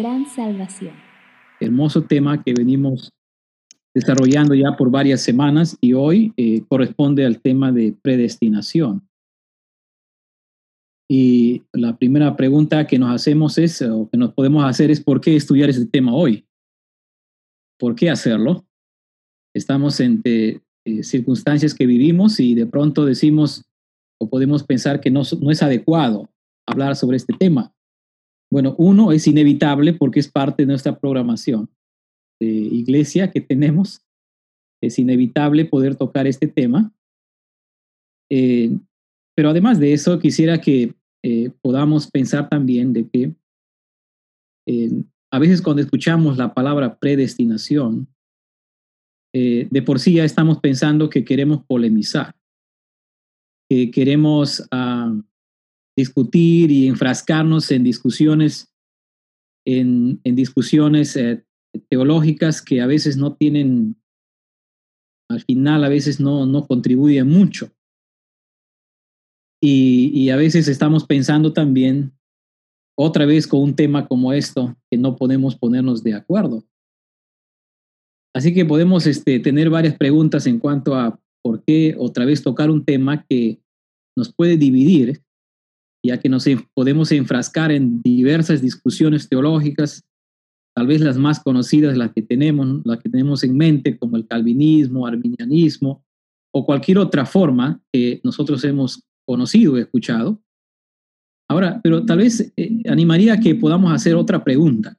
gran salvación. Hermoso tema que venimos desarrollando ya por varias semanas y hoy eh, corresponde al tema de predestinación. Y la primera pregunta que nos hacemos es, o que nos podemos hacer es, ¿por qué estudiar este tema hoy? ¿Por qué hacerlo? Estamos en eh, circunstancias que vivimos y de pronto decimos o podemos pensar que no, no es adecuado hablar sobre este tema. Bueno, uno es inevitable porque es parte de nuestra programación de iglesia que tenemos. Es inevitable poder tocar este tema. Eh, pero además de eso, quisiera que eh, podamos pensar también de que a veces cuando escuchamos la palabra predestinación, eh, de por sí ya estamos pensando que queremos polemizar, que queremos ah, discutir y enfrascarnos en discusiones, en, en discusiones teológicas que a veces no tienen, al final a veces no, no contribuyen mucho. Y, a veces estamos pensando también, otra vez con un tema como esto, que no podemos ponernos de acuerdo. Así que podemos este, tener varias preguntas en cuanto a por qué otra vez tocar un tema que nos puede dividir, ya que nos podemos enfrascar en diversas discusiones teológicas, tal vez las más conocidas, las que tenemos, las que tenemos en mente, como el calvinismo, arminianismo, o cualquier otra forma que nosotros hemos conocido, escuchado. Ahora, pero tal vez eh, animaría que podamos hacer otra pregunta.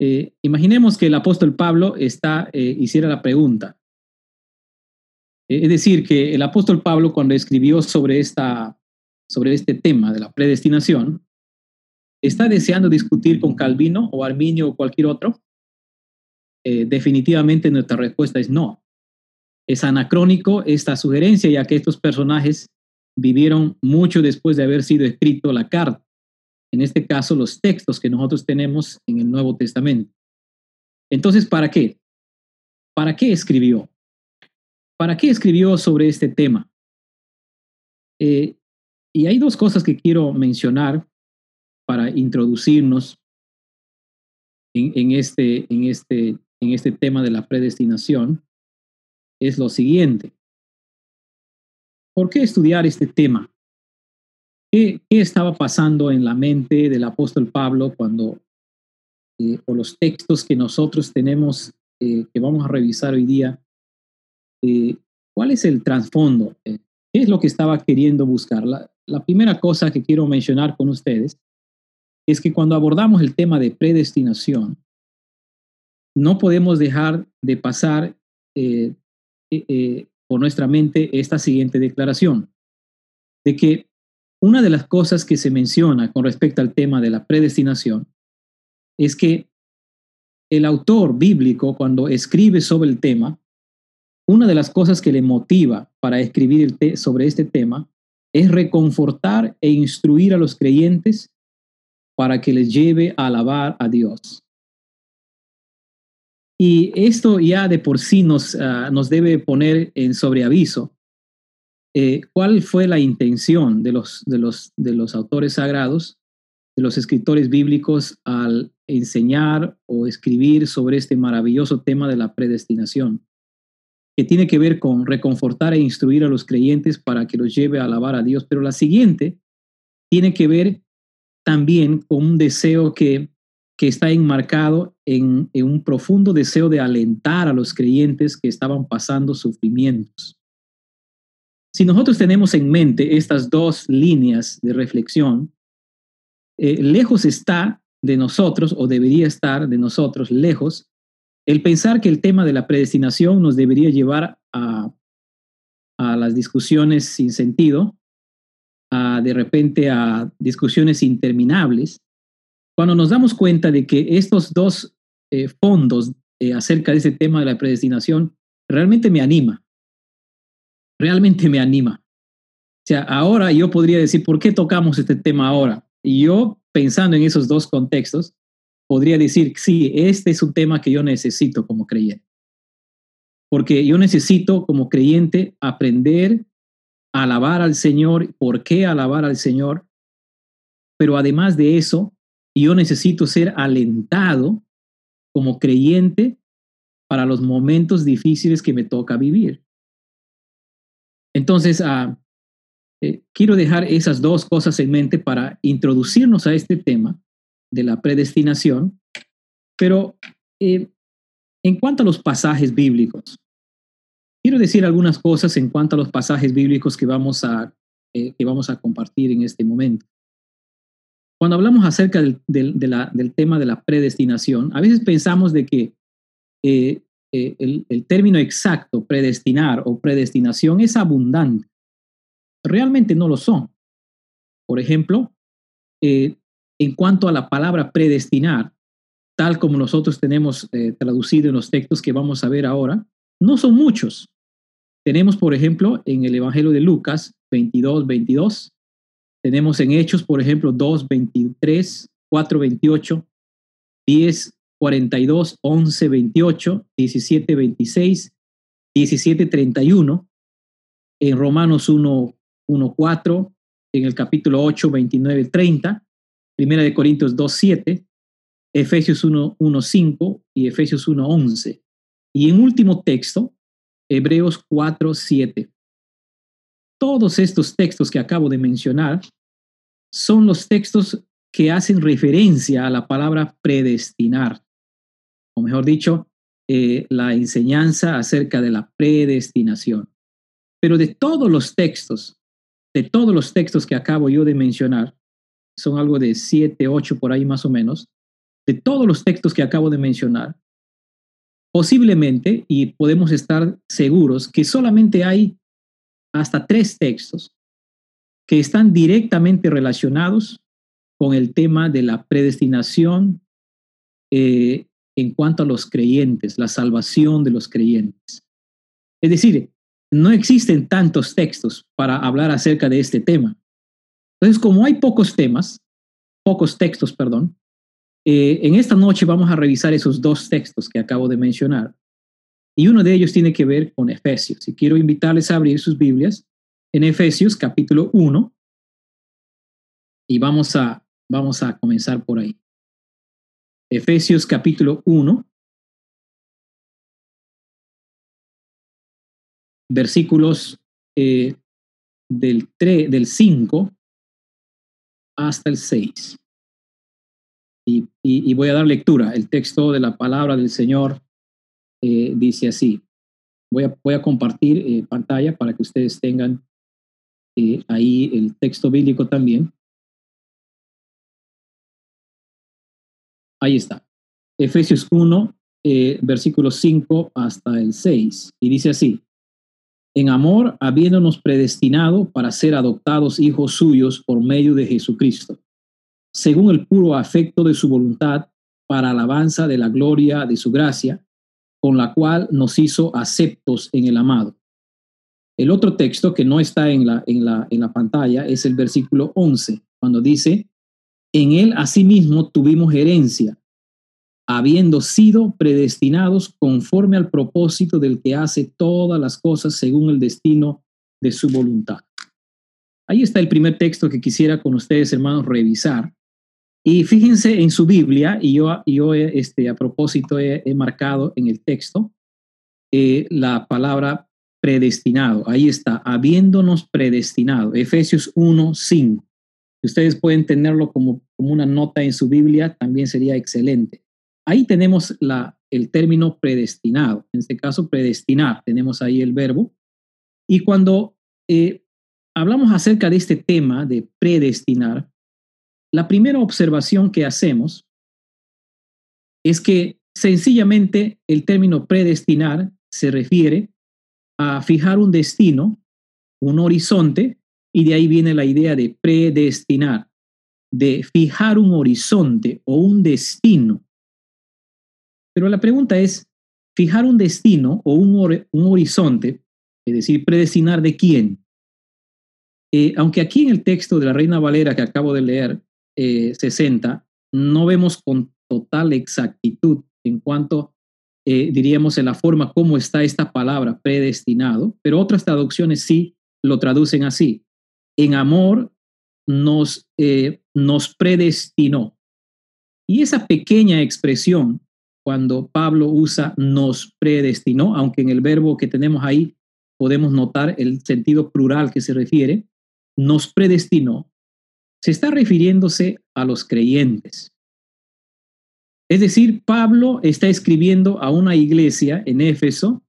Eh, imaginemos que el apóstol Pablo está, eh, hiciera la pregunta. es decir, que el apóstol Pablo cuando escribió sobre, esta, sobre este tema de la predestinación, ¿está deseando discutir con Calvino o Arminio o cualquier otro? definitivamente nuestra respuesta es no. Es anacrónico esta sugerencia, ya que estos personajes vivieron mucho después de haber sido escrito la carta. En este caso, los textos que nosotros tenemos en el Nuevo Testamento. Entonces, ¿para qué? ¿Para qué escribió? ¿Para qué escribió sobre este tema? Eh, y hay dos cosas que quiero mencionar para introducirnos en, este, en, este, en este tema de la predestinación. Es lo siguiente. ¿Por qué estudiar este tema? ¿Qué, estaba pasando en la mente del apóstol Pablo cuando, eh, o los textos que nosotros tenemos, eh, que vamos a revisar hoy día, eh, cuál es el trasfondo? ¿Qué es lo que estaba queriendo buscar? La, la primera cosa que quiero mencionar con ustedes es que cuando abordamos el tema de predestinación, no podemos dejar de pasar por nuestra mente esta siguiente declaración, de que una de las cosas que se menciona con respecto al tema de la predestinación es que el autor bíblico, cuando escribe sobre el tema, una de las cosas que le motiva para escribir sobre este tema es reconfortar e instruir a los creyentes para que les lleve a alabar a Dios. Y esto ya de por sí nos, ah, nos debe poner en sobreaviso eh, cuál fue la intención de los, de, los, de los autores sagrados, de los escritores bíblicos al enseñar o escribir sobre este maravilloso tema de la predestinación, que tiene que ver con reconfortar e instruir a los creyentes para que los lleve a alabar a Dios. Pero la siguiente tiene que ver también con un deseo que que está enmarcado en, un profundo deseo de alentar a los creyentes que estaban pasando sufrimientos. Si nosotros tenemos en mente estas dos líneas de reflexión, eh, lejos está de nosotros, o debería estar de nosotros lejos, el pensar que el tema de la predestinación nos debería llevar a, a las discusiones sin sentido, de repente a discusiones interminables, cuando nos damos cuenta de que estos dos eh, fondos eh, acerca de ese tema de la predestinación realmente me anima, realmente me anima. O sea, ahora yo podría decir, ¿por qué tocamos este tema ahora? Y yo, pensando en esos dos contextos, podría decir, sí, este es un tema que yo necesito como creyente. Porque yo necesito como creyente aprender a alabar al Señor, por qué alabar al Señor, pero además de eso, yo necesito ser alentado como creyente para los momentos difíciles que me toca vivir. Entonces, uh, eh, quiero dejar esas dos cosas en mente para introducirnos a este tema de la predestinación, pero eh, en cuanto a los pasajes bíblicos, quiero decir algunas cosas en cuanto a los pasajes bíblicos que vamos a, eh, que vamos a compartir en este momento. Cuando hablamos acerca del, del, tema de la predestinación, a veces pensamos de que el, el término exacto, predestinar o predestinación, es abundante realmente no lo son. Por ejemplo, eh, en cuanto a la palabra predestinar, tal como nosotros tenemos eh, traducido en los textos que vamos a ver ahora, no son muchos. Tenemos, por ejemplo, en el Evangelio de Lucas 22, 22. Tenemos en Hechos, por ejemplo, 2, 23, 4, 28, 10, 42, 11, 28, 17, 26, 17, 31. En Romanos 1, 1.4, en el capítulo 8, 29, 30, Primera de Corintios 2, 7, Efesios 1, 1, 5 y Efesios 1, 11. Y en último texto, Hebreos 4, 7. Todos estos textos que acabo de mencionar son los textos que hacen referencia a la palabra predestinar, o mejor dicho, eh, la enseñanza acerca de la predestinación. Pero de todos los textos de todos los textos que acabo yo de mencionar, son algo de siete, ocho por ahí más o menos, de todos los textos que acabo de mencionar, posiblemente, y podemos estar seguros, que solamente hay hasta tres textos que están directamente relacionados con el tema de la predestinación eh, en cuanto a los creyentes, la salvación de los creyentes. Es decir, no existen tantos textos para hablar acerca de este tema. Entonces, como hay pocos temas, pocos textos, perdón, eh, en esta noche vamos a revisar esos dos textos que acabo de mencionar. Y uno de ellos tiene que ver con Efesios. Y quiero invitarles a abrir sus Biblias en Efesios capítulo 1. Y vamos a, vamos a comenzar por ahí. Efesios capítulo 1. versículos eh, del, 3, del 5 hasta el 6. Y, voy a dar lectura. El texto de la palabra del Señor eh, dice así. Voy a, voy a compartir eh, pantalla para que ustedes tengan ahí el texto bíblico también. Ahí está. Efesios 1, versículos 5 hasta el 6. Y dice así en amor, habiéndonos predestinado para ser adoptados hijos suyos por medio de Jesucristo, según el puro afecto de su voluntad, para alabanza de la gloria de su gracia, con la cual nos hizo aceptos en el amado. El otro texto que no está en la, en la, en la pantalla es el versículo 11, cuando dice, en él asimismo tuvimos herencia habiendo sido predestinados conforme al propósito del que hace todas las cosas según el destino de su voluntad. Ahí está el primer texto que quisiera con ustedes, hermanos, revisar. Y fíjense en su Biblia, y yo, yo este, a propósito he, marcado en el texto eh, la palabra predestinado. Ahí está, habiéndonos predestinado. Efesios 1, 5. Si ustedes pueden tenerlo como, como una nota en su Biblia, también sería excelente. Ahí tenemos el término predestinado. En este caso, predestinar. Tenemos ahí el verbo. Y cuando eh, hablamos acerca de este tema de predestinar, la primera observación que hacemos es que sencillamente el término predestinar se refiere a fijar un destino, un horizonte, y de ahí viene la idea de predestinar, de fijar un horizonte o un destino pero la pregunta es, fijar un destino o un, horizonte, es decir, predestinar de quién. Eh, aunque aquí en el texto de la Reina Valera que acabo de leer, 60, eh, no vemos con total exactitud en cuanto, eh, diríamos, en la forma como está esta palabra predestinado, pero otras traducciones sí lo traducen así. En amor nos, nos predestinó. Y esa pequeña expresión, cuando Pablo usa nos predestinó, aunque en el verbo que tenemos ahí podemos notar el sentido plural que se refiere, nos predestinó, se está refiriéndose a los creyentes. Es decir, Pablo está escribiendo a una iglesia en Éfeso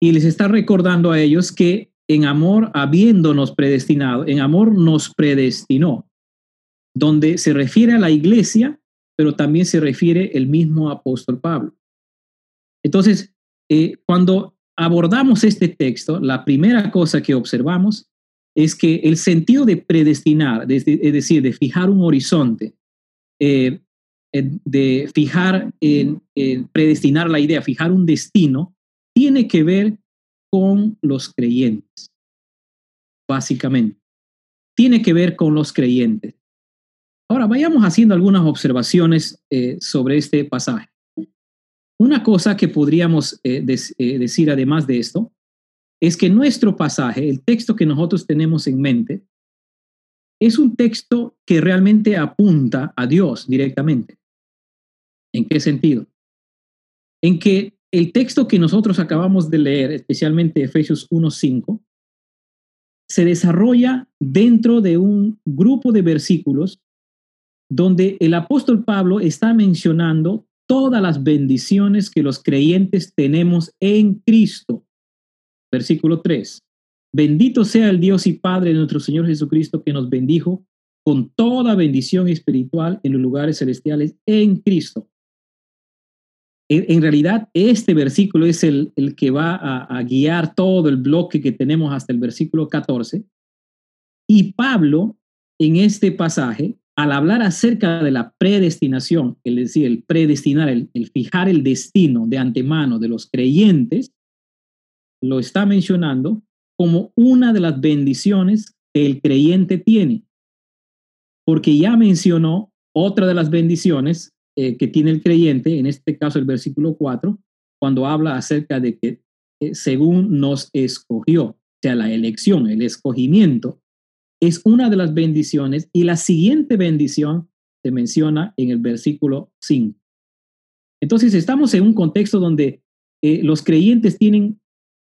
y les está recordando a ellos que en amor, habiéndonos predestinado, en amor nos predestinó, donde se refiere a la iglesia, pero también se refiere el mismo apóstol Pablo. Entonces, eh, cuando abordamos este texto, la primera cosa que observamos es que el sentido de predestinar, es decir, de fijar un horizonte, eh, de fijar, en, predestinar la idea, fijar un destino, tiene que ver con los creyentes, básicamente. Tiene que ver con los creyentes. Ahora, vayamos haciendo algunas observaciones eh, sobre este pasaje. Una cosa que podríamos eh, decir además de esto es que nuestro pasaje, el texto que nosotros tenemos en mente, es un texto que realmente apunta a Dios directamente. ¿En qué sentido? En que el texto que nosotros acabamos de leer, especialmente Efesios 1.5, se desarrolla dentro de un grupo de versículos donde el apóstol Pablo está mencionando todas las bendiciones que los creyentes tenemos en Cristo. Versículo 3. Bendito sea el Dios y Padre de nuestro Señor Jesucristo que nos bendijo con toda bendición espiritual en los lugares celestiales en Cristo. En, realidad, este versículo es el, el que va a, a, guiar todo el bloque que tenemos hasta el versículo 14. Y Pablo, en este pasaje, al hablar acerca de la predestinación, es decir, el predestinar, el, fijar el destino de antemano de los creyentes, lo está mencionando como una de las bendiciones que el creyente tiene, porque ya mencionó otra de las bendiciones eh, que tiene el creyente, en este caso el versículo 4, cuando habla acerca de que eh, según nos escogió, o sea, la elección, el escogimiento, es una de las bendiciones y la siguiente bendición se menciona en el versículo 5. Entonces estamos en un contexto donde eh, los creyentes tienen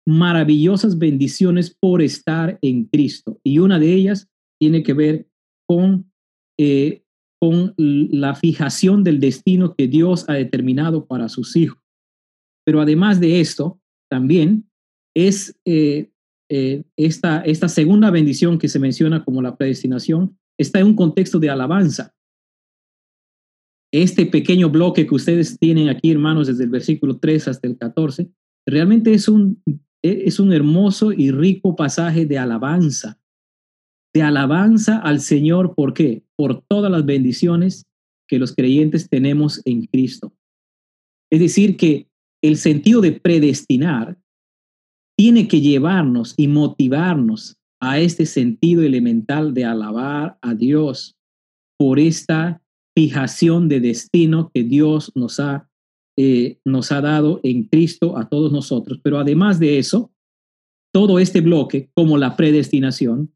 maravillosas bendiciones por estar en Cristo y una de ellas tiene que ver con con la fijación del destino que Dios ha determinado para sus hijos. Pero además de esto, también es eh, eh, esta, esta segunda bendición que se menciona como la predestinación, está en un contexto de alabanza. Este pequeño bloque que ustedes tienen aquí, hermanos, desde el versículo 3 hasta el 14, realmente es un, es un hermoso y rico pasaje de alabanza de alabanza al Señor. ¿Por qué? Por todas las bendiciones que los creyentes tenemos en Cristo. Es decir, que el sentido de predestinar tiene que llevarnos y motivarnos a este sentido elemental de alabar a Dios por esta fijación de destino que Dios nos ha, eh, nos ha dado en Cristo a todos nosotros. Pero además de eso, todo este bloque, como la predestinación,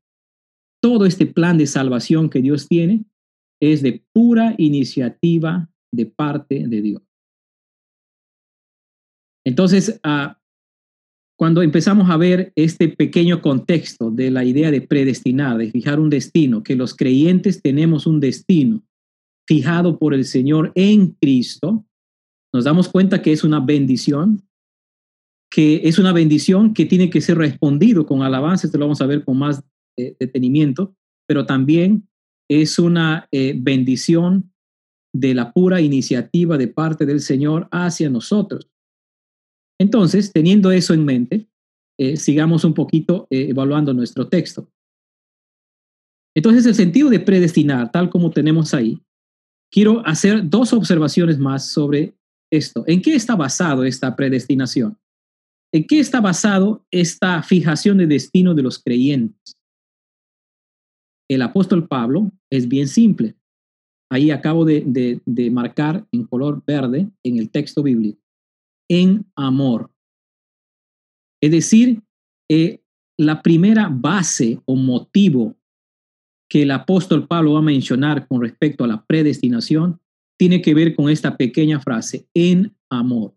todo este plan de salvación que Dios tiene es de pura iniciativa de parte de Dios. Entonces, ah, cuando empezamos a ver este pequeño contexto de la idea de predestinar, de fijar un destino, que los creyentes tenemos un destino fijado por el Señor en Cristo, nos damos cuenta que es una bendición, que es una bendición que tiene que ser respondido con alabanza, esto lo vamos a ver con más detenimiento, pero también es una eh, bendición de la pura iniciativa de parte del Señor hacia nosotros. Entonces, teniendo eso en mente, eh, sigamos un poquito eh, evaluando nuestro texto. Entonces, el sentido de predestinar, tal como tenemos ahí, quiero hacer dos observaciones más sobre esto. ¿En qué está basado esta predestinación? ¿En qué está basado esta fijación de destino de los creyentes? el apóstol Pablo es bien simple. Ahí acabo de, marcar en color verde en el texto bíblico. En amor. Es decir, eh, la primera base o motivo que el apóstol Pablo va a mencionar con respecto a la predestinación tiene que ver con esta pequeña frase, en amor.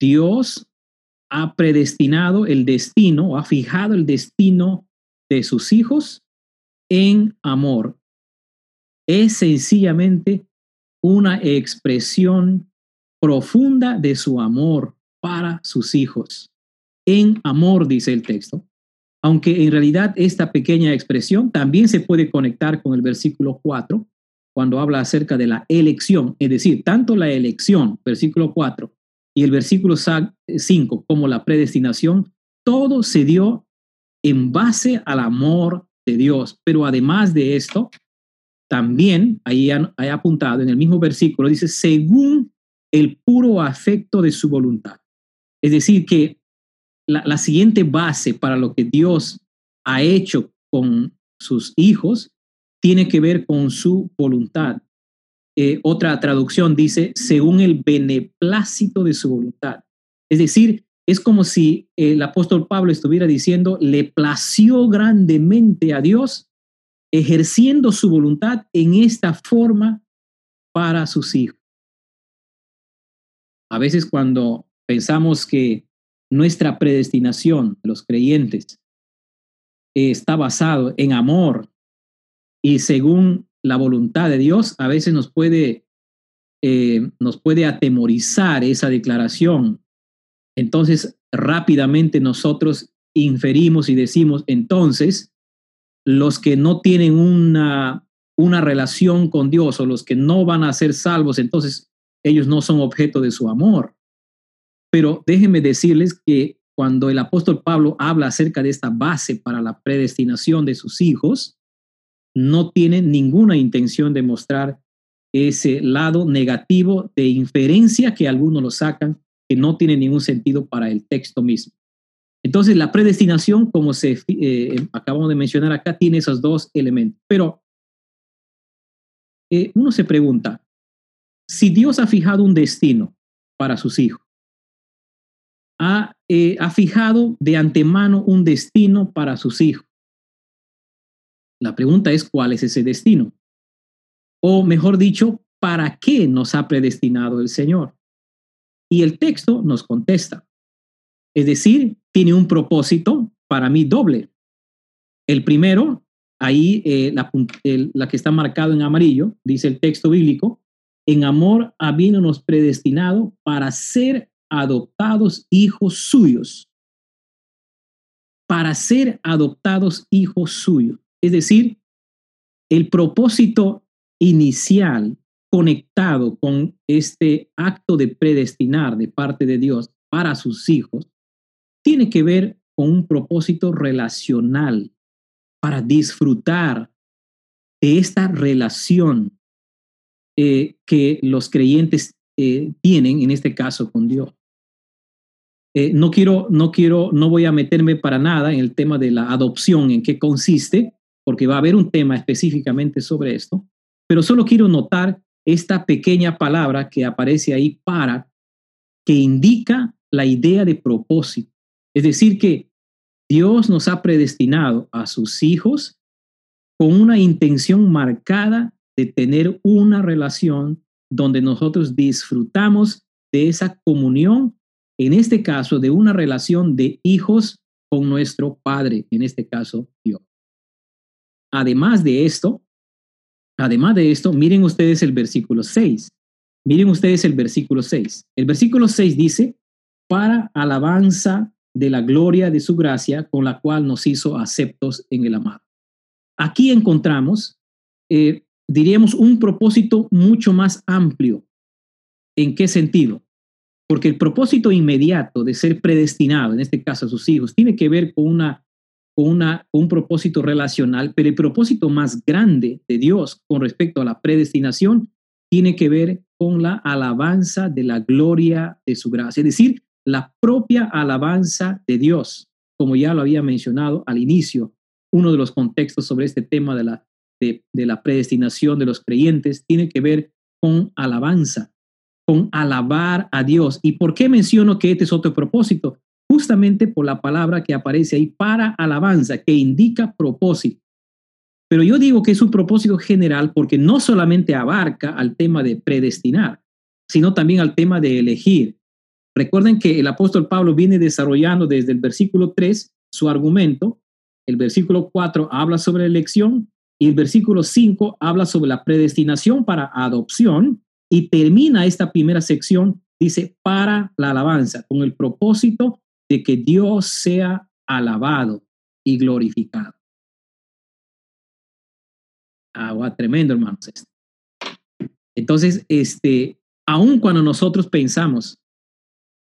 Dios ha predestinado el destino ha fijado el destino de sus hijos en amor. Es sencillamente una expresión profunda de su amor para sus hijos. En amor, dice el texto. Aunque en realidad esta pequeña expresión también se puede conectar con el versículo 4, cuando habla acerca de la elección, es decir, tanto la elección, versículo 4, y el versículo 5 como la predestinación, todo se dio en base al amor de Dios. Pero además de esto, también ahí hay apuntado en el mismo versículo, dice, según el puro afecto de su voluntad. Es decir, que la, la siguiente base para lo que Dios ha hecho con sus hijos tiene que ver con su voluntad. Eh, otra traducción dice, según el beneplácito de su voluntad. Es decir, es como si el apóstol Pablo estuviera diciendo, le plació grandemente a Dios ejerciendo su voluntad en esta forma para sus hijos. A veces cuando pensamos que nuestra predestinación de los creyentes está basado en amor y según la voluntad de Dios, a veces nos puede, eh, nos puede atemorizar esa declaración. Entonces, rápidamente nosotros inferimos y decimos, entonces, los que no tienen una, una relación con Dios o los que no van a ser salvos, entonces ellos no son objeto de su amor. Pero déjenme decirles que cuando el apóstol Pablo habla acerca de esta base para la predestinación de sus hijos, no tiene ninguna intención de mostrar ese lado negativo de inferencia que algunos lo sacan, que no tiene ningún sentido para el texto mismo. Entonces, la predestinación, como se eh, acabamos de mencionar acá, tiene esos dos elementos. Pero eh, uno se pregunta, si Dios ha fijado un destino para sus hijos, ha, eh, ha fijado de antemano un destino para sus hijos, la pregunta es, ¿cuál es ese destino? O mejor dicho, ¿para qué nos ha predestinado el Señor? Y el texto nos contesta. Es decir, tiene un propósito para mí doble. El primero, ahí eh, la, la, que está marcado en amarillo, dice el texto bíblico, en amor habiéndonos predestinado para ser adoptados hijos suyos. Para ser adoptados hijos suyos. Es decir, el propósito inicial conectado con este acto de predestinar de parte de Dios para sus hijos, tiene que ver con un propósito relacional para disfrutar de esta relación eh, que los creyentes eh, tienen, en este caso con Dios. Eh, no quiero, no quiero, no voy a meterme para nada en el tema de la adopción, en qué consiste, porque va a haber un tema específicamente sobre esto, pero solo quiero notar esta pequeña palabra que aparece ahí para, que indica la idea de propósito. Es decir, que Dios nos ha predestinado a sus hijos con una intención marcada de tener una relación donde nosotros disfrutamos de esa comunión, en este caso de una relación de hijos con nuestro Padre, en este caso Dios. Además de esto, además de esto, miren ustedes el versículo 6. Miren ustedes el versículo 6. El versículo 6 dice, para alabanza de la gloria de su gracia con la cual nos hizo aceptos en el amado. Aquí encontramos, eh, diríamos, un propósito mucho más amplio. ¿En qué sentido? Porque el propósito inmediato de ser predestinado, en este caso a sus hijos, tiene que ver con una una, un propósito relacional, pero el propósito más grande de Dios con respecto a la predestinación tiene que ver con la alabanza de la gloria de su gracia, es decir, la propia alabanza de Dios, como ya lo había mencionado al inicio, uno de los contextos sobre este tema de la, de, de la predestinación de los creyentes tiene que ver con alabanza, con alabar a Dios. ¿Y por qué menciono que este es otro propósito? justamente por la palabra que aparece ahí para alabanza, que indica propósito. Pero yo digo que es un propósito general porque no solamente abarca al tema de predestinar, sino también al tema de elegir. Recuerden que el apóstol Pablo viene desarrollando desde el versículo 3 su argumento, el versículo 4 habla sobre elección y el versículo 5 habla sobre la predestinación para adopción y termina esta primera sección, dice, para la alabanza, con el propósito de que Dios sea alabado y glorificado. Agua tremendo, hermanos. Este. Entonces, este, aun cuando nosotros pensamos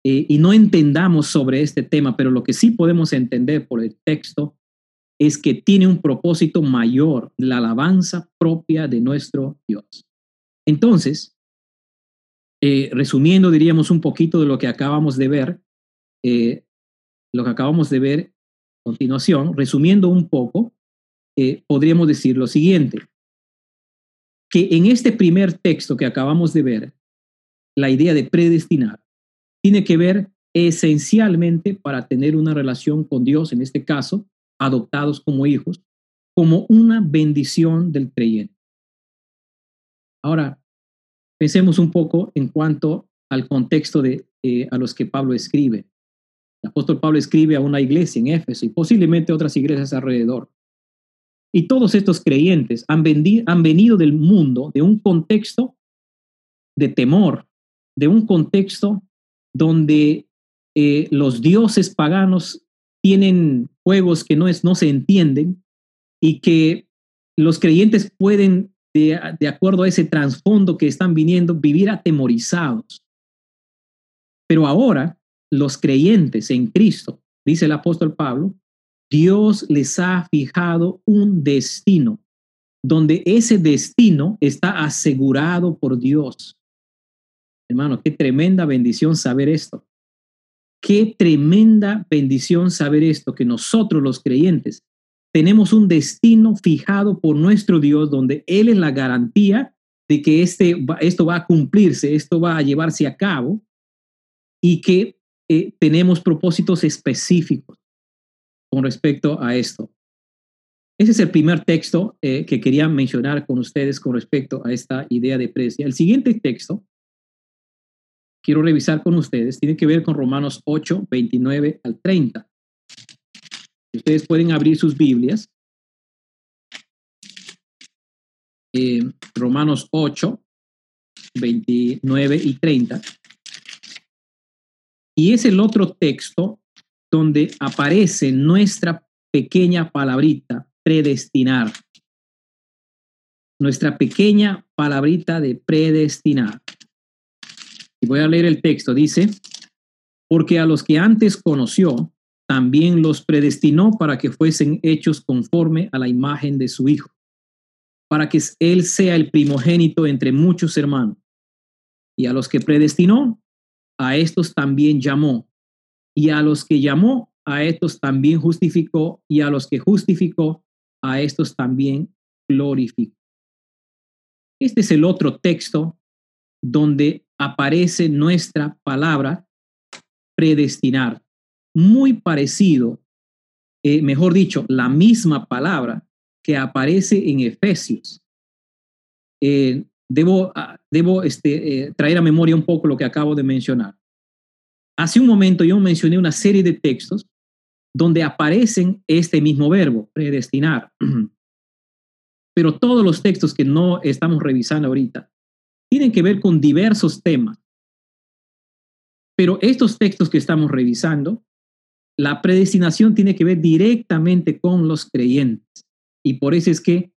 eh, y no entendamos sobre este tema, pero lo que sí podemos entender por el texto es que tiene un propósito mayor, la alabanza propia de nuestro Dios. Entonces, eh, resumiendo, diríamos un poquito de lo que acabamos de ver, eh, lo que acabamos de ver a continuación, resumiendo un poco, eh, podríamos decir lo siguiente, que en este primer texto que acabamos de ver, la idea de predestinar tiene que ver esencialmente para tener una relación con Dios, en este caso, adoptados como hijos, como una bendición del creyente. Ahora, pensemos un poco en cuanto al contexto de eh, a los que Pablo escribe. El apóstol Pablo escribe a una iglesia en Éfeso y posiblemente otras iglesias alrededor. Y todos estos creyentes han, han venido del mundo, de un contexto de temor, de un contexto donde eh, los dioses paganos tienen juegos que no, se entienden y que los creyentes pueden, de, de acuerdo a ese trasfondo que están viniendo, vivir atemorizados. Pero ahora los creyentes en Cristo, dice el apóstol Pablo, Dios les ha fijado un destino, donde ese destino está asegurado por Dios. Hermano, qué tremenda bendición saber esto. Qué tremenda bendición saber esto, que nosotros los creyentes tenemos un destino fijado por nuestro Dios, donde Él es la garantía de que este, esto va a cumplirse, esto va a llevarse a cabo y que eh, tenemos propósitos específicos con respecto a esto. Ese es el primer texto eh, que quería mencionar con ustedes con respecto a esta idea de precio. El siguiente texto quiero revisar con ustedes tiene que ver con Romanos 8, 29 al 30. Ustedes pueden abrir sus Biblias. Eh, Romanos 8, 29 y 30. Y es el otro texto donde aparece nuestra pequeña palabrita, predestinar. Nuestra pequeña palabrita de predestinar. Y voy a leer el texto. Dice, porque a los que antes conoció, también los predestinó para que fuesen hechos conforme a la imagen de su Hijo, para que Él sea el primogénito entre muchos hermanos. Y a los que predestinó, a estos también llamó. Y a los que llamó, a estos también justificó. Y a los que justificó, a estos también glorificó. Este es el otro texto donde aparece nuestra palabra predestinar. Muy parecido, eh, mejor dicho, la misma palabra que aparece en Efesios. Eh, debo ah, debo este, eh, traer a memoria un poco lo que acabo de mencionar. Hace un momento yo mencioné una serie de textos donde aparecen este mismo verbo, predestinar. Pero todos los textos que no estamos revisando ahorita tienen que ver con diversos temas. Pero estos textos que estamos revisando, la predestinación tiene que ver directamente con los creyentes. Y por eso es que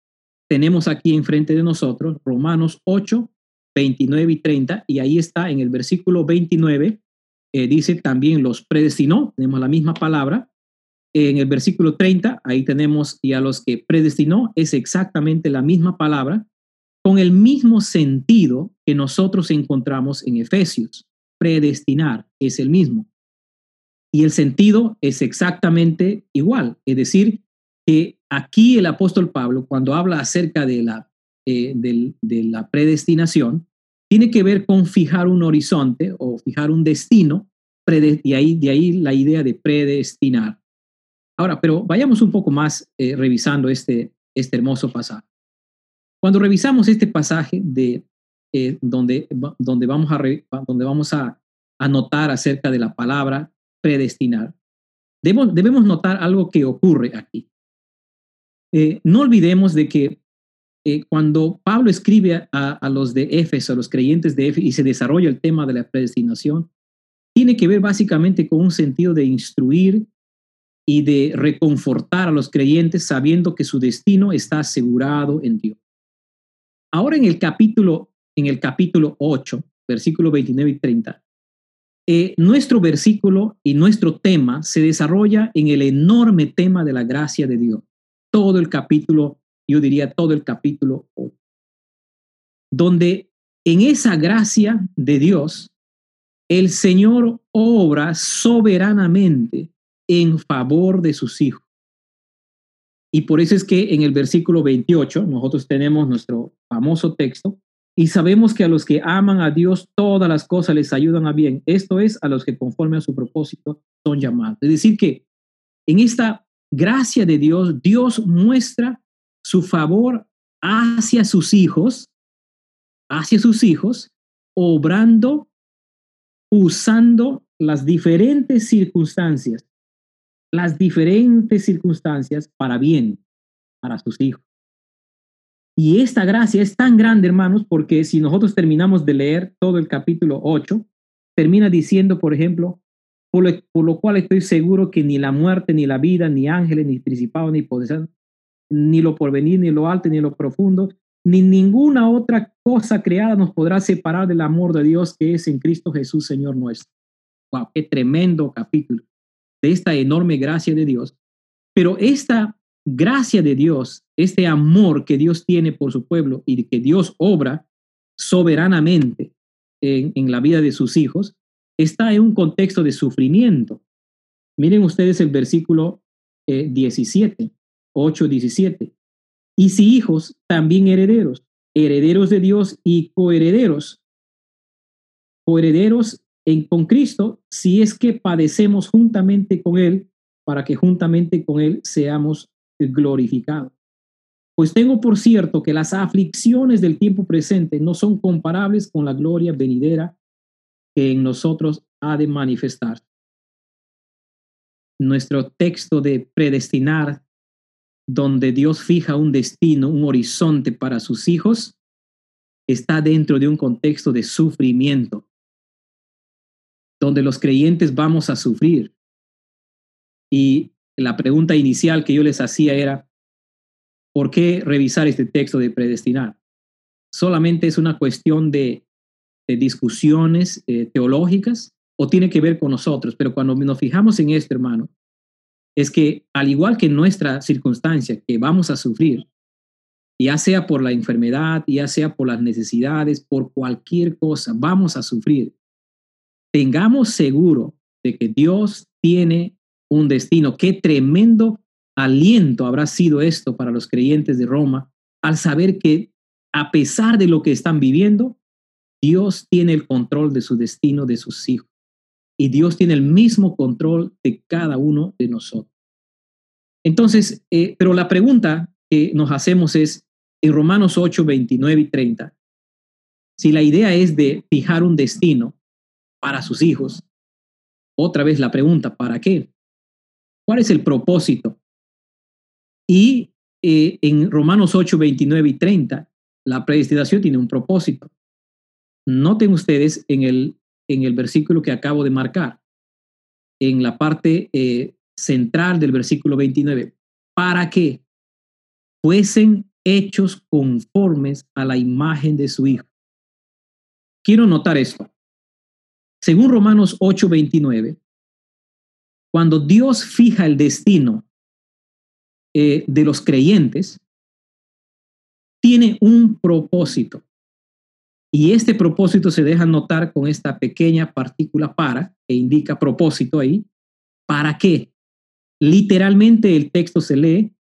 tenemos aquí enfrente de nosotros Romanos 8, 29 y 30, y ahí está en el versículo 29, eh, dice también los predestinó, tenemos la misma palabra. En el versículo 30, ahí tenemos y a los que predestinó, es exactamente la misma palabra con el mismo sentido que nosotros encontramos en Efesios. Predestinar es el mismo. Y el sentido es exactamente igual. Es decir, que aquí el apóstol Pablo, cuando habla acerca de la, eh, de la predestinación, tiene que ver con fijar un horizonte o fijar un destino, y ahí, de ahí la idea de predestinar. Ahora, pero vayamos un poco más eh, revisando este, este hermoso pasaje. Cuando revisamos este pasaje de eh, donde, donde vamos, a, donde vamos a, notar acerca de la palabra predestinar, debemos, debemos notar algo que ocurre aquí. Eh, no olvidemos de que eh, cuando Pablo escribe a, a, los de Éfeso, a los creyentes de Éfeso, y se desarrolla el tema de la predestinación, tiene que ver básicamente con un sentido de instruir y de reconfortar a los creyentes sabiendo que su destino está asegurado en Dios. Ahora en el capítulo en el capítulo 8, versículo 29 y 30, eh, nuestro versículo y nuestro tema se desarrolla en el enorme tema de la gracia de Dios. Todo el capítulo, yo diría todo el capítulo 8, donde en esa gracia de Dios, el Señor obra soberanamente en favor de sus hijos. Y por eso es que en el versículo 28 nosotros tenemos nuestro famoso texto y sabemos que a los que aman a Dios todas las cosas les ayudan a bien. Esto es a los que conforme a su propósito son llamados. Es decir, que en esta gracia de Dios, Dios muestra su favor hacia sus hijos, hacia sus hijos, obrando, usando las diferentes circunstancias, las diferentes circunstancias para bien, para sus hijos. Y esta gracia es tan grande, hermanos, porque si nosotros terminamos de leer todo el capítulo 8, termina diciendo, por ejemplo, por lo, cual estoy seguro que ni la muerte, ni la vida, ni ángeles, ni principados, ni poderes, ni lo porvenir, ni lo alto, ni lo profundo, ni ninguna otra cosa creada nos podrá separar del amor de Dios que es en Cristo Jesús, Señor nuestro. Wow, qué tremendo capítulo de esta enorme gracia de Dios. Pero esta gracia de Dios, este amor que Dios tiene por su pueblo y que Dios obra soberanamente en, la vida de sus hijos, está en un contexto de sufrimiento. Miren ustedes el versículo 17, 8, 17. Y si hijos, también herederos, herederos de Dios y coherederos, coherederos en, con Cristo, si es que padecemos juntamente con Él, para que juntamente con Él seamos glorificado. Pues tengo por cierto que las aflicciones del tiempo presente no son comparables con la gloria venidera que en nosotros ha de manifestar. Nuestro texto de predestinar, donde Dios fija un destino, un horizonte para sus hijos, está dentro de un contexto de sufrimiento, donde los creyentes vamos a sufrir. Y la pregunta inicial que yo les hacía era, ¿por qué revisar este texto de predestinar? ¿Solamente es una cuestión de, discusiones eh, teológicas o tiene que ver con nosotros? Pero cuando nos fijamos en esto, hermano, es que al igual que nuestra circunstancia que vamos a sufrir, ya sea por la enfermedad, ya sea por las necesidades, por cualquier cosa, vamos a sufrir. Tengamos seguro de que Dios tiene un destino. Qué tremendo aliento habrá sido esto para los creyentes de Roma al saber que a pesar de lo que están viviendo, Dios tiene el control de su destino, de sus hijos. Y Dios tiene el mismo control de cada uno de nosotros. Entonces, eh, pero la pregunta que nos hacemos es, en Romanos 8, 29 y 30, si la idea es de fijar un destino para sus hijos, otra vez la pregunta, ¿para qué? ¿Cuál es el propósito? Y eh, en Romanos 8, 29 y 30, la predestinación tiene un propósito. Noten ustedes en el, en el versículo que acabo de marcar, en la parte eh, central del versículo 29, para que fuesen hechos conformes a la imagen de su Hijo. Quiero notar esto. Según Romanos 8, 29, cuando Dios fija el destino eh, de los creyentes, tiene un propósito. Y este propósito se deja notar con esta pequeña partícula para, que indica propósito ahí. ¿Para qué? Literalmente el texto se lee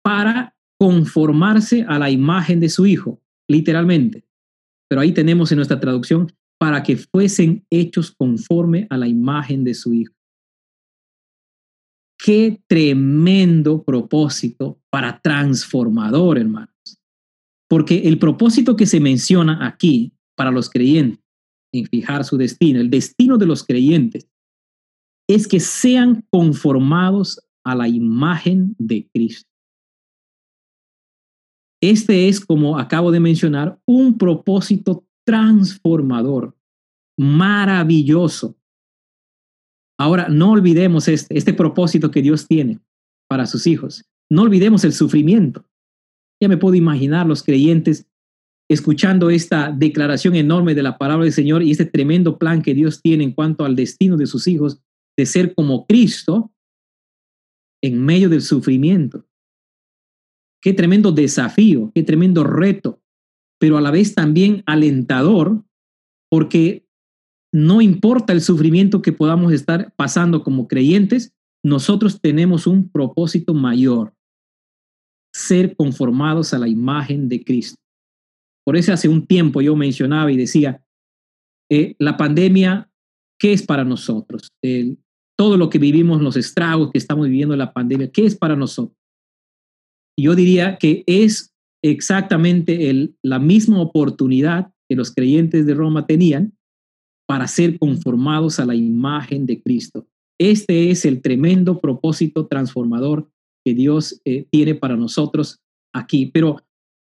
para conformarse a la imagen de su Hijo, literalmente. Pero ahí tenemos en nuestra traducción, para que fuesen hechos conforme a la imagen de su Hijo. Qué tremendo propósito para transformador, hermanos. Porque el propósito que se menciona aquí para los creyentes en fijar su destino, el destino de los creyentes, es que sean conformados a la imagen de Cristo. Este es, como acabo de mencionar, un propósito transformador, maravilloso. Ahora, no olvidemos este, este propósito que Dios tiene para sus hijos. No olvidemos el sufrimiento. Ya me puedo imaginar los creyentes escuchando esta declaración enorme de la palabra del Señor y este tremendo plan que Dios tiene en cuanto al destino de sus hijos de ser como Cristo en medio del sufrimiento. Qué tremendo desafío, qué tremendo reto, pero a la vez también alentador, porque no importa el sufrimiento que podamos estar pasando como creyentes, nosotros tenemos un propósito mayor, ser conformados a la imagen de Cristo. Por eso hace un tiempo yo mencionaba y decía, eh, la pandemia, ¿qué es para nosotros? todo lo que vivimos, los estragos que estamos viviendo en la pandemia, ¿qué es para nosotros? Yo diría que es exactamente la misma oportunidad que los creyentes de Roma tenían para ser conformados a la imagen de Cristo. Este es el tremendo propósito transformador que Dios eh, tiene para nosotros aquí. Pero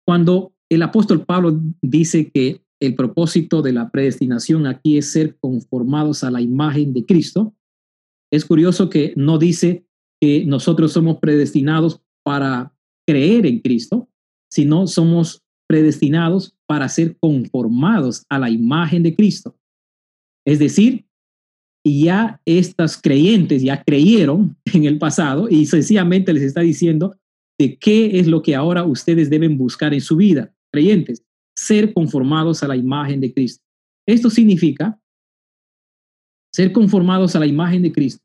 cuando el apóstol Pablo dice que el propósito de la predestinación aquí es ser conformados a la imagen de Cristo, es curioso que no dice que nosotros somos predestinados para creer en Cristo, sino somos predestinados para ser conformados a la imagen de Cristo. Es decir, ya estas creyentes ya creyeron en el pasado y sencillamente les está diciendo de qué es lo que ahora ustedes deben buscar en su vida, creyentes, ser conformados a la imagen de Cristo. Esto significa ser conformados a la imagen de Cristo.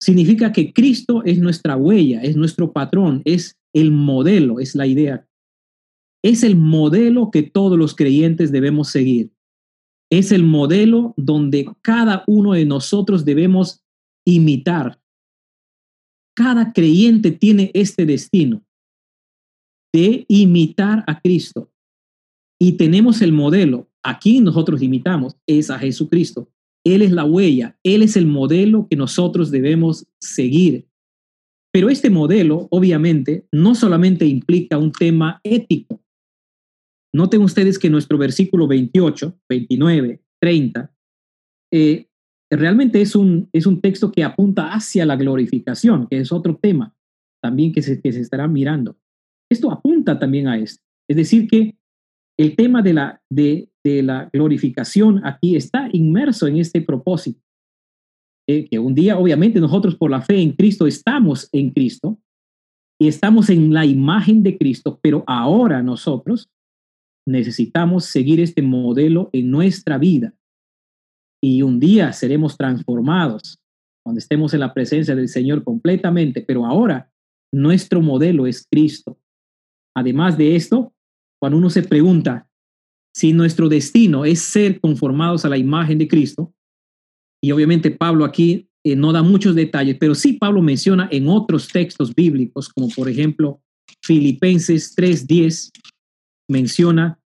Significa que Cristo es nuestra huella, es nuestro patrón, es el modelo, es la idea. Es el modelo que todos los creyentes debemos seguir. Es el modelo donde cada uno de nosotros debemos imitar. Cada creyente tiene este destino de imitar a Cristo. Y tenemos el modelo. Aquí nosotros imitamos, es a Jesucristo. Él es la huella, Él es el modelo que nosotros debemos seguir. Pero este modelo, obviamente, no solamente implica un tema ético, Noten ustedes que nuestro versículo 28, 29, 30, realmente es un, es un texto que apunta hacia la glorificación, que es otro tema también que se, que se estará mirando. Esto apunta también a esto. Es decir, que el tema de la, de, de la glorificación aquí está inmerso en este propósito. Eh, que un día, obviamente, nosotros por la fe en Cristo estamos en Cristo y estamos en la imagen de Cristo, pero ahora nosotros necesitamos seguir este modelo en nuestra vida. Y un día seremos transformados cuando estemos en la presencia del Señor completamente, pero ahora nuestro modelo es Cristo. Además de esto, cuando uno se pregunta si nuestro destino es ser conformados a la imagen de Cristo, y obviamente Pablo aquí eh, no da muchos detalles, pero sí Pablo menciona en otros textos bíblicos, como por ejemplo Filipenses 3:10, menciona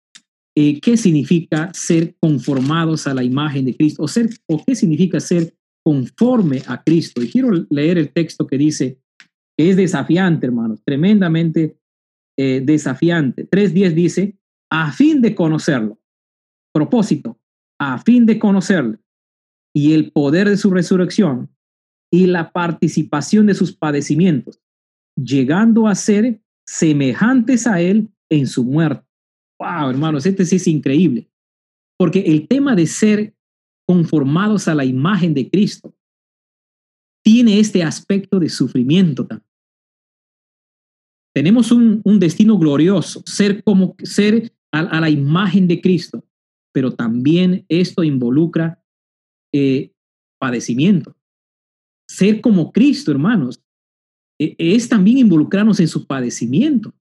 eh, qué significa ser conformados a la imagen de Cristo o, ser, o qué significa ser conforme a Cristo. Y quiero leer el texto que dice que es desafiante, hermanos, tremendamente eh, desafiante. 3.10 dice, a fin de conocerlo, propósito, a fin de conocerlo, y el poder de su resurrección y la participación de sus padecimientos, llegando a ser semejantes a él en su muerte. Wow, hermanos, este sí es increíble. Porque el tema de ser conformados a la imagen de Cristo tiene este aspecto de sufrimiento también. Tenemos un, destino glorioso, ser como ser a, la imagen de Cristo, pero también esto involucra eh, padecimiento. Ser como Cristo, hermanos, e, es también involucrarnos en su padecimiento.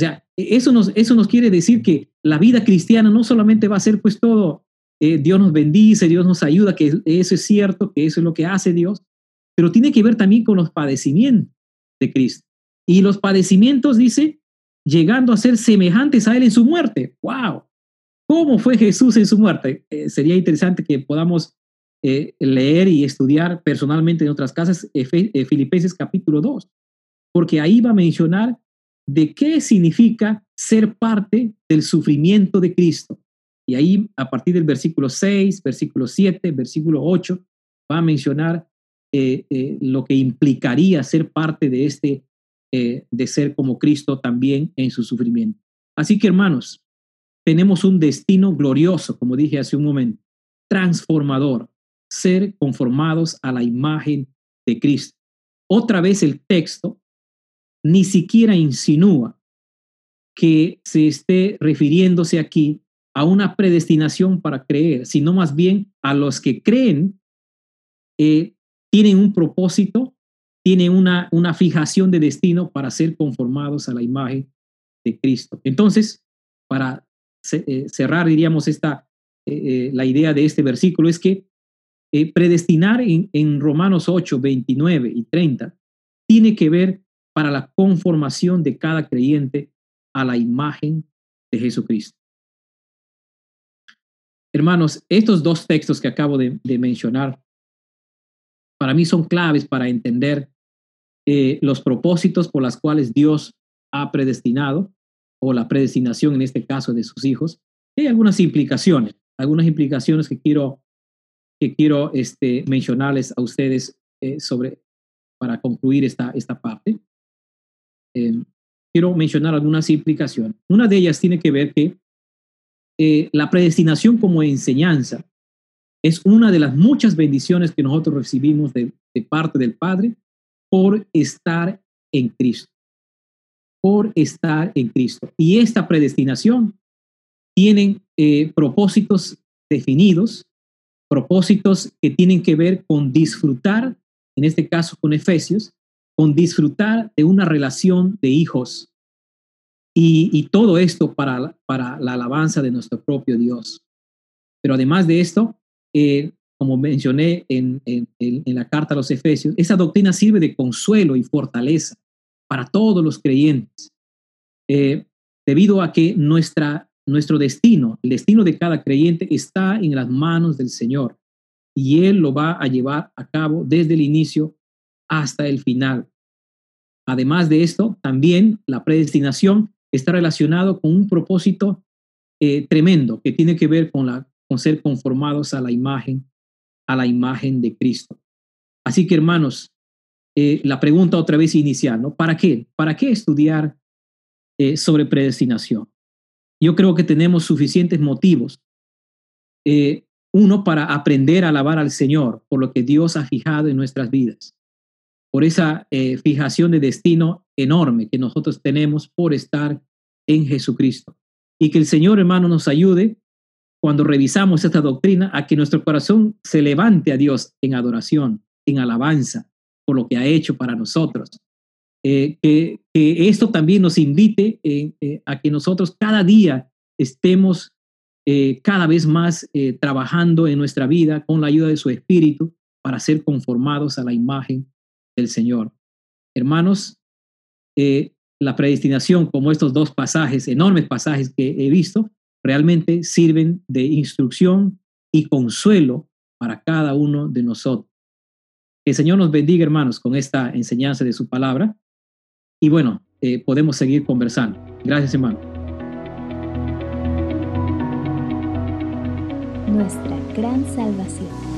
O sea, eso nos, eso nos quiere decir que la vida cristiana no solamente va a ser pues todo, eh, Dios nos bendice, Dios nos ayuda, que eso es cierto, que eso es lo que hace Dios, pero tiene que ver también con los padecimientos de Cristo. Y los padecimientos, dice, llegando a ser semejantes a Él en su muerte. ¡Wow! ¿Cómo fue Jesús en su muerte? Eh, sería interesante que podamos eh, leer y estudiar personalmente en otras casas Filipenses capítulo 2, porque ahí va a mencionar de qué significa ser parte del sufrimiento de Cristo. Y ahí, a partir del versículo 6, versículo 7, versículo 8, va a mencionar lo que implicaría ser parte de este, de ser como Cristo también en su sufrimiento. Así que, hermanos, tenemos un destino glorioso, como dije hace un momento, transformador, ser conformados a la imagen de Cristo. Otra vez el texto ni siquiera insinúa que se esté refiriéndose aquí a una predestinación para creer, sino más bien a los que creen eh, tienen un propósito, tienen una, una fijación de destino para ser conformados a la imagen de Cristo. Entonces, para eh, cerrar, diríamos, esta, eh, la idea de este versículo es que predestinar en, en Romanos 8, 29 y 30 tiene que ver para la conformación de cada creyente a la imagen de Jesucristo. Hermanos, estos dos textos que acabo de, mencionar para mí son claves para entender los propósitos por los cuales Dios ha predestinado o la predestinación en este caso de sus hijos, hay algunas implicaciones, algunas implicaciones que quiero, que quiero este, mencionarles a ustedes eh, sobre, para concluir esta, esta parte. Em, quiero mencionar algunas implicaciones. Una de ellas tiene que ver que eh, la predestinación como enseñanza es una de las muchas bendiciones que nosotros recibimos de, de parte del Padre por estar en Cristo por estar en Cristo. Y esta predestinación tiene eh, propósitos definidos, propósitos que tienen que ver con disfrutar, en este caso con Efesios, con disfrutar de una relación de hijos. Y, todo esto para, para la alabanza de nuestro propio Dios. Pero además de esto, eh, como mencioné en, en, la carta a los Efesios, esa doctrina sirve de consuelo y fortaleza para todos los creyentes, eh, debido a que nuestra, nuestro destino, el destino de cada creyente está en las manos del Señor y Él lo va a llevar a cabo desde el inicio hasta el final. Además de esto, también la predestinación está relacionado con un propósito eh, tremendo que tiene que ver con, la, con ser conformados a la imagen, a la imagen de Cristo. Así que hermanos, eh, la pregunta otra vez inicial, ¿no? ¿Para qué? ¿Para qué estudiar eh, sobre predestinación? Yo creo que tenemos suficientes motivos. Uno, para aprender a alabar al Señor por lo que Dios ha fijado en nuestras vidas, por esa fijación de destino enorme que nosotros tenemos por estar en Jesucristo. Y que el Señor, hermano, nos ayude cuando revisamos esta doctrina a que nuestro corazón se levante a Dios en adoración, en alabanza, lo que ha hecho para nosotros. Eh, que, esto también nos invite eh, eh, a que nosotros cada día estemos cada vez más trabajando en nuestra vida con la ayuda de su Espíritu para ser conformados a la imagen del Señor. Hermanos, la predestinación, como estos dos pasajes, enormes pasajes que he visto, realmente sirven de instrucción y consuelo para cada uno de nosotros. El Señor nos bendiga, hermanos, con esta enseñanza de su palabra. Y bueno, eh, podemos seguir conversando. Gracias, hermano. Nuestra gran salvación.